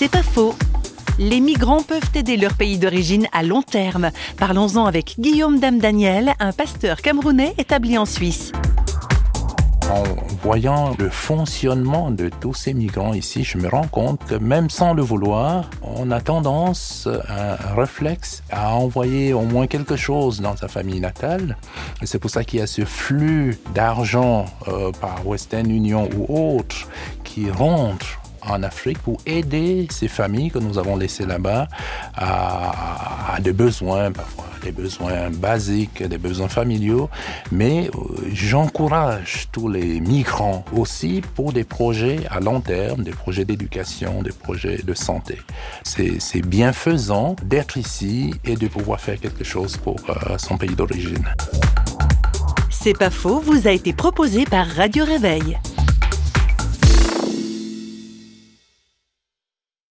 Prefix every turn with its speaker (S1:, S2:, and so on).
S1: C'est pas faux. Les migrants peuvent aider leur pays d'origine à long terme. Parlons-en avec Guillaume Dame Daniel, un pasteur camerounais établi en Suisse.
S2: En voyant le fonctionnement de tous ces migrants ici, je me rends compte que même sans le vouloir, on a tendance, un réflexe, à envoyer au moins quelque chose dans sa famille natale. C'est pour ça qu'il y a ce flux d'argent euh, par Western Union ou autre qui rentre en Afrique pour aider ces familles que nous avons laissées là-bas à, des besoins, parfois des besoins basiques, des besoins familiaux. Mais euh, j'encourage tous les migrants aussi pour des projets à long terme, des projets d'éducation, des projets de santé. C'est bienfaisant d'être ici et de pouvoir faire quelque chose pour euh, son pays d'origine.
S1: C'est pas faux, vous a été proposé par Radio Réveil.